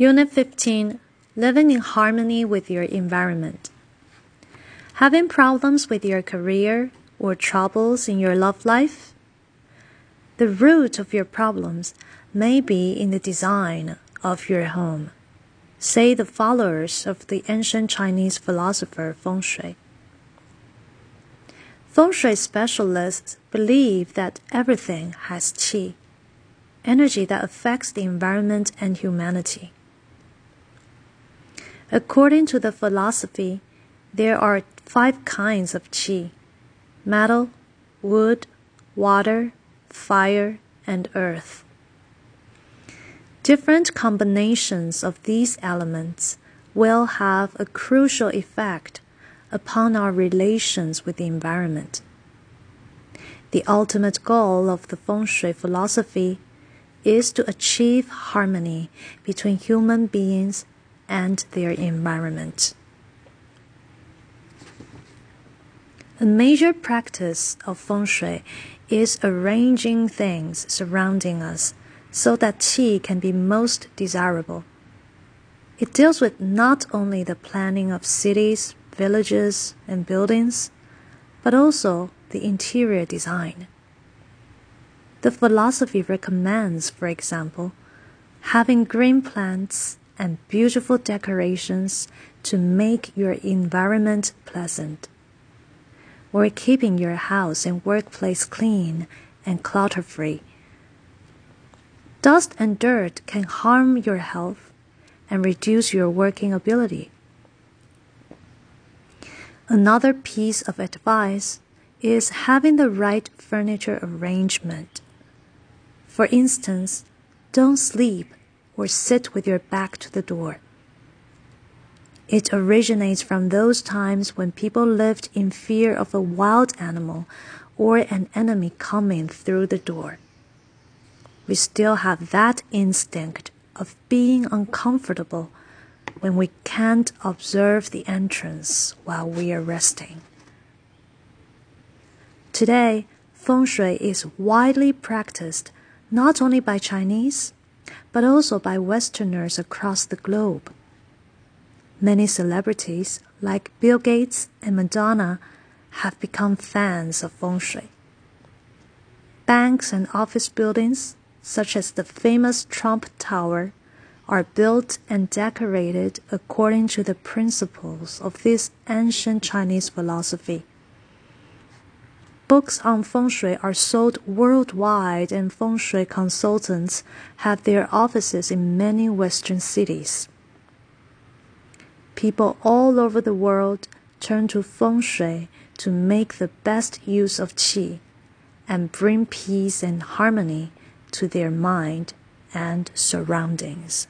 Unit 15 Living in Harmony with Your Environment. Having problems with your career or troubles in your love life? The root of your problems may be in the design of your home, say the followers of the ancient Chinese philosopher Feng Shui. Feng Shui specialists believe that everything has qi, energy that affects the environment and humanity. According to the philosophy, there are five kinds of qi metal, wood, water, fire, and earth. Different combinations of these elements will have a crucial effect upon our relations with the environment. The ultimate goal of the feng shui philosophy is to achieve harmony between human beings and their environment. A major practice of feng shui is arranging things surrounding us so that qi can be most desirable. It deals with not only the planning of cities, villages, and buildings, but also the interior design. The philosophy recommends, for example, having green plants and beautiful decorations to make your environment pleasant, or keeping your house and workplace clean and clutter free. Dust and dirt can harm your health and reduce your working ability. Another piece of advice is having the right furniture arrangement. For instance, don't sleep or sit with your back to the door. It originates from those times when people lived in fear of a wild animal or an enemy coming through the door. We still have that instinct of being uncomfortable when we can't observe the entrance while we are resting. Today, feng shui is widely practiced not only by Chinese but also by Westerners across the globe. Many celebrities, like Bill Gates and Madonna, have become fans of feng shui. Banks and office buildings, such as the famous Trump Tower, are built and decorated according to the principles of this ancient Chinese philosophy. Books on feng shui are sold worldwide, and feng shui consultants have their offices in many Western cities. People all over the world turn to feng shui to make the best use of qi and bring peace and harmony to their mind and surroundings.